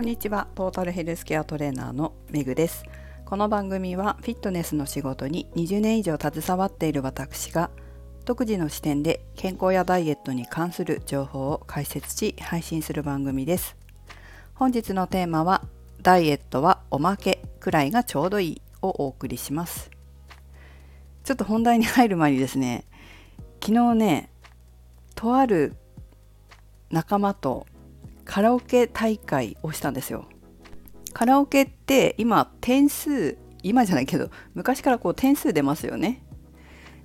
こんにちは。トータルヘルスケアトレーナーのめぐです。この番組はフィットネスの仕事に20年以上携わっている私が独自の視点で健康やダイエットに関する情報を解説し配信する番組です。本日のテーマはダイエットはおまけくらいがちょうどいいをお送りします。ちょっと本題に入る前にですね昨日ねとある仲間とカラオケ大会をしたんですよ。カラオケって今点数今じゃないけど昔からこう点数出ますよね。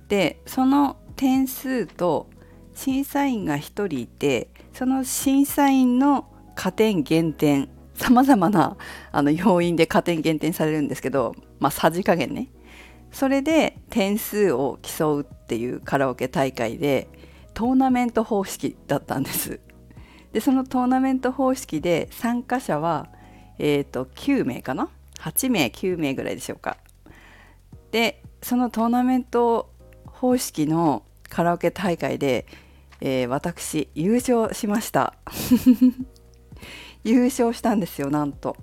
でその点数と審査員が1人いてその審査員の加点減点さまざまなあの要因で加点減点されるんですけどまあさじ加減ねそれで点数を競うっていうカラオケ大会でトーナメント方式だったんですでそのトーナメント方式で参加者は、えーと、9名かな？8名9名ぐらいでしょうか。でそのトーナメント方式のカラオケ大会で、えー、私優勝しました。優勝したんですよなんと。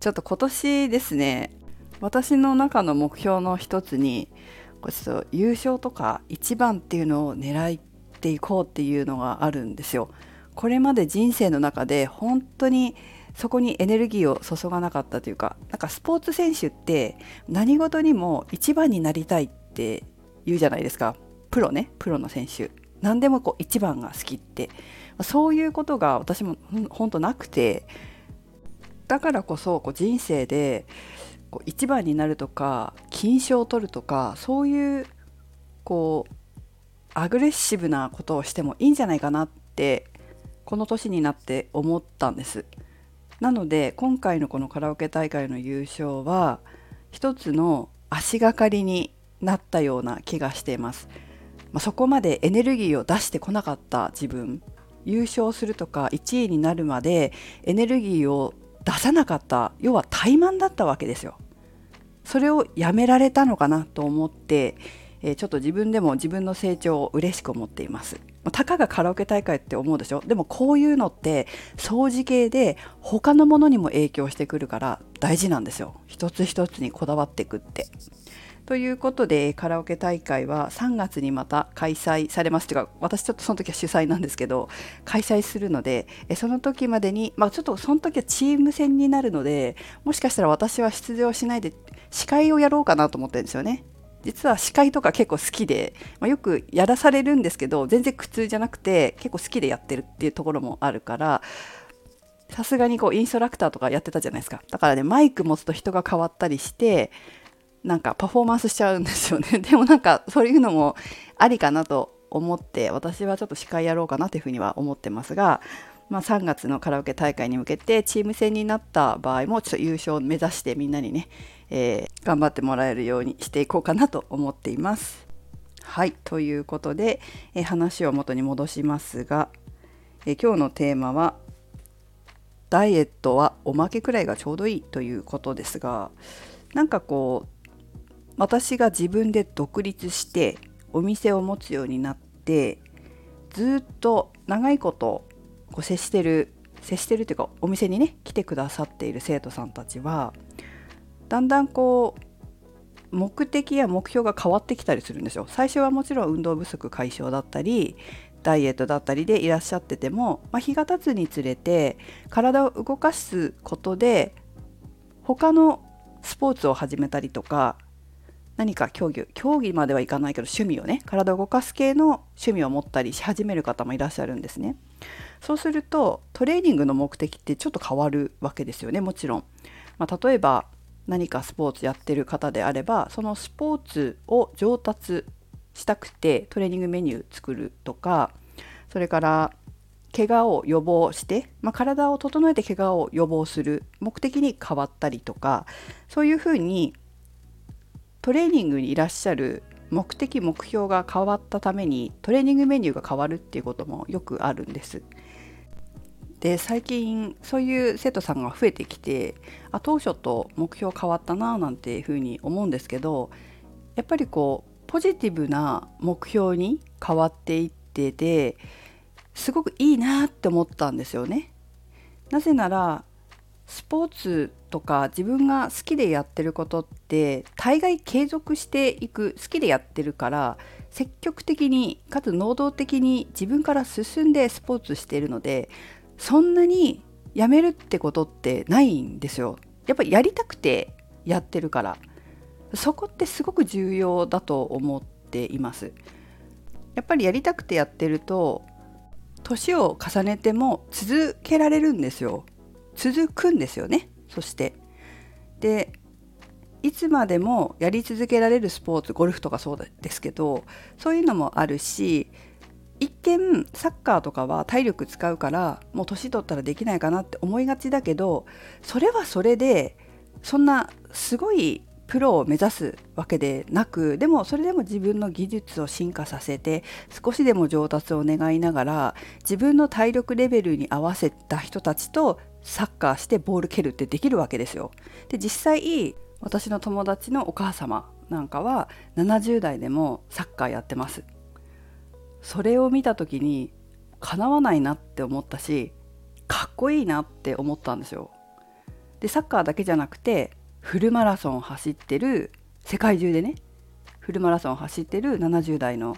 ちょっと今年ですね私の中の目標の一つにちょっと優勝とか一番っていうのを狙っていこうっていうのがあるんですよ。これまで人生の中で本当にそこにエネルギーを注がなかったというかなんかスポーツ選手って何事にも一番になりたいって言うじゃないですか。プロね。プロの選手。何でもこう一番が好きって。そういうことが私も本当なくて。だからこそこう人生でこう一番になるとか金賞を取るとかそういうこうアグレッシブなことをしてもいいんじゃないかなってこの年になって思ったんです。なので今回のこのカラオケ大会の優勝は一つの足がかりになったような気がしています、まあ、そこまでエネルギーを出してこなかった自分。優勝するとか1位になるまでエネルギーを出さなかった要は怠慢だったわけですよ。それをやめられたのかなと思ってえー、ちょっと自分でも自分の成長を嬉しく思っています。またかがカラオケ大会って思うでしょ？でもこういうのって掃除系で他のものにも影響してくるから大事なんですよ。一つ一つにこだわっていくって。ということでカラオケ大会は3月にまた開催されますというか私ちょっとその時は主催なんですけど開催するのでその時までにまあちょっとその時はチーム戦になるのでもしかしたら私は出場しないで司会をやろうかなと思ってるんですよね。実は司会とか結構好きで、まあ、よくやらされるんですけど全然苦痛じゃなくて結構好きでやってるっていうところもあるからさすがにこうインストラクターとかやってたじゃないですか。だからねマイク持つと人が変わったりしてなんかパフォーマンスしちゃうんですよね。でもなんかそういうのもありかなと思って私はちょっと司会やろうかなというふうには思ってますがまあ、3月のカラオケ大会に向けてチーム戦になった場合もちょっと優勝を目指してみんなにね、えー、頑張ってもらえるようにしていこうかなと思っています。はいということで、えー、話を元に戻しますが、えー、今日のテーマは「ダイエットはおまけくらいがちょうどいい」ということですがなんかこう私が自分で独立してお店を持つようになってずっと長いことこう接してる接してるっていうかお店にね来てくださっている生徒さんたちはだんだんこう目的や目標が変わってきたりするんですよ。最初はもちろん運動不足解消だったりダイエットだったりでいらっしゃってても、まあ、日が経つにつれて体を動かすことで他のスポーツを始めたりとか何か競技競技まではいかないけど趣味をね体を動かす系の趣味を持ったりし始める方もいらっしゃるんですね。そうするとトレーニングの目的ってちょっと変わるわけですよねもちろん。まあ、例えば何かスポーツやってる方であればそのスポーツを上達したくてトレーニングメニュー作るとかそれから怪我を予防して、まあ、体を整えて怪我を予防する目的に変わったりとかそういうふうにトレーニングにいらっしゃる目的目標が変わったためにトレーニングメニューが変わるっていうこともよくあるんです。で最近そういう生徒さんが増えてきてあ当初と目標変わったななんていうふうに思うんですけどやっぱりこうポジティブな目標に変わっていってですごくいいなって思ったんですよね。なぜならスポーツとか自分が好きでやってることって大概継続していく好きでやってるから積極的にかつ能動的に自分から進んでスポーツしているのでそんなにやめるってことってないんですよ。やっぱりやりたくてやってるからそこってすごく重要だと思っています。やっぱりやりたくてやってると年を重ねても続けられるんですよ。続くんですよねそしてでいつまでもやり続けられるスポーツゴルフとかそうですけどそういうのもあるし一見サッカーとかは体力使うからもう年取ったらできないかなって思いがちだけどそれはそれでそんなすごいプロを目指すわけでなくでもそれでも自分の技術を進化させて少しでも上達を願いながら自分の体力レベルに合わせた人たちとサッカーしてボール蹴るってできるわけですよ。で実際私の友達のお母様なんかは70代でもサッカーやってます。それを見た時にかなわないなって思ったしかっこいいなって思ったんですよ。でサッカーだけじゃなくてフルマラソンを走ってる世界中でねフルマラソンを走ってる70代の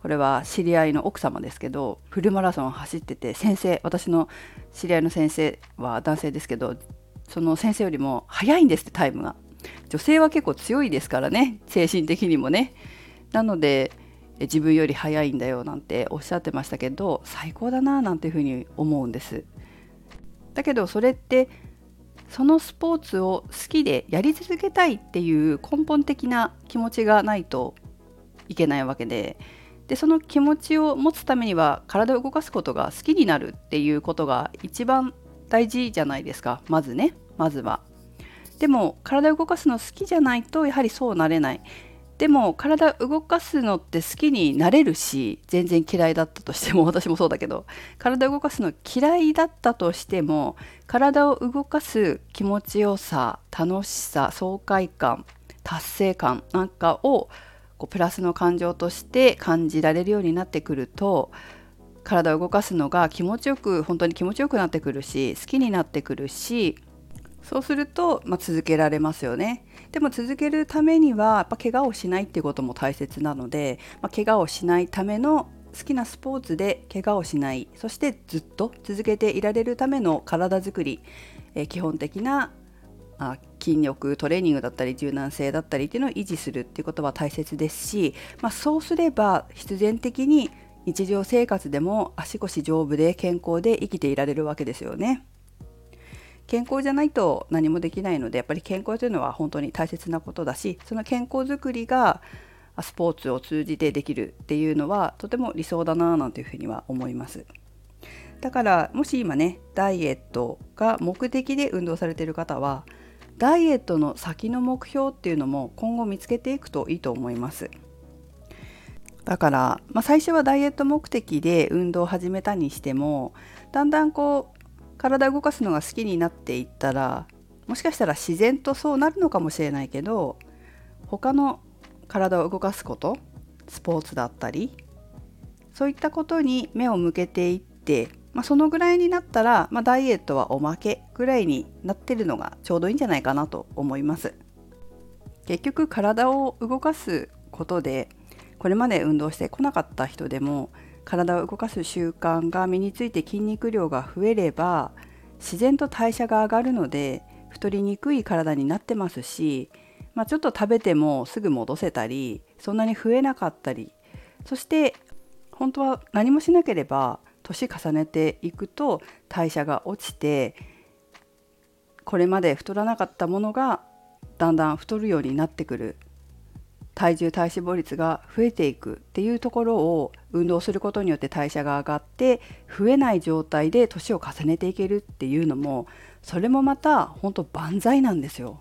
これは知り合いの奥様ですけどフルマラソンを走ってて先生私の知り合いの先生は男性ですけどその先生よりも早いんですってタイムが女性は結構強いですからね精神的にもねなので自分より早いんだよなんておっしゃってましたけど最高だななんていうふうに思うんですだけどそれってそのスポーツを好きでやり続けたいっていう根本的な気持ちがないといけないわけででその気持ちを持つためには体を動かすことが好きになるっていうことが一番大事じゃないですかまずねまずは。でも体を動かすの好きじゃないとやはりそうなれない。でも体動かすのって好きになれるし全然嫌いだったとしても 私もそうだけど体動かすの嫌いだったとしても体を動かす気持ちよさ楽しさ爽快感達成感なんかをこうプラスの感情として感じられるようになってくると体を動かすのが気持ちよく本当に気持ちよくなってくるし好きになってくるしそうすると、まあ、続けられますよね。でも続けるためにはやっぱ怪我をしないっていうことも大切なので、まあ、怪我をしないための好きなスポーツで怪我をしないそしてずっと続けていられるための体づくり、えー、基本的なあ筋力トレーニングだったり柔軟性だったりっていうのを維持するっていうことは大切ですし、まあ、そうすれば必然的に日常生活でも足腰丈夫で健康で生きていられるわけですよね。健康じゃないと何もできないのでやっぱり健康というのは本当に大切なことだしその健康づくりがスポーツを通じてできるっていうのはとても理想だななんていうふうには思います。だからもし今ねダイエットが目的で運動されている方はダイエットの先の目標っていうのも今後見つけていくといいと思います。だから、まあ、最初はダイエット目的で運動を始めたにしてもだんだんこう体を動かすのが好きになっていったらもしかしたら自然とそうなるのかもしれないけど他の体を動かすことスポーツだったりそういったことに目を向けていって、まあ、そのぐらいになったら、まあ、ダイエットはおまけぐらいになってるのがちょうどいいんじゃないかなと思います。結局体を動かすことでこれまで運動してこなかった人でも体を動かす習慣が身について筋肉量が増えれば自然と代謝が上がるので太りにくい体になってますしまあ、ちょっと食べてもすぐ戻せたりそんなに増えなかったりそして本当は何もしなければ年重ねていくと代謝が落ちてこれまで太らなかったものがだんだん太るようになってくる。体重体脂肪率が増えていくっていうところを運動することによって代謝が上がって増えない状態で年を重ねていけるっていうのもそれもまた本当万歳なんですよ。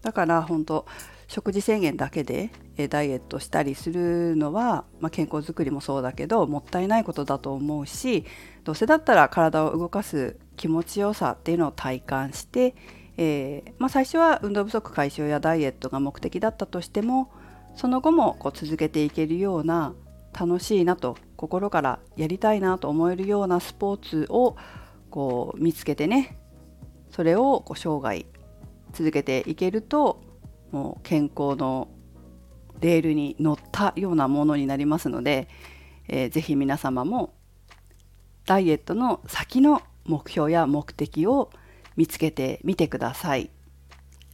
だから本当食事制限だけでダイエットしたりするのは、まあ、健康づくりもそうだけどもったいないことだと思うしどうせだったら体を動かす気持ちよさっていうのを体感して、えー、まあ、最初は運動不足解消やダイエットが目的だったとしてもその後もこう続けていけるような楽しいなと心からやりたいなと思えるようなスポーツをこう見つけてねそれをこう生涯続けていけるともう健康のレールに乗ったようなものになりますので、えー、ぜひ皆様もダイエットの先の目標や目的を見つけてみてください。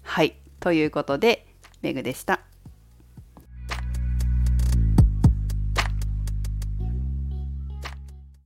はい。ということで、メグでした。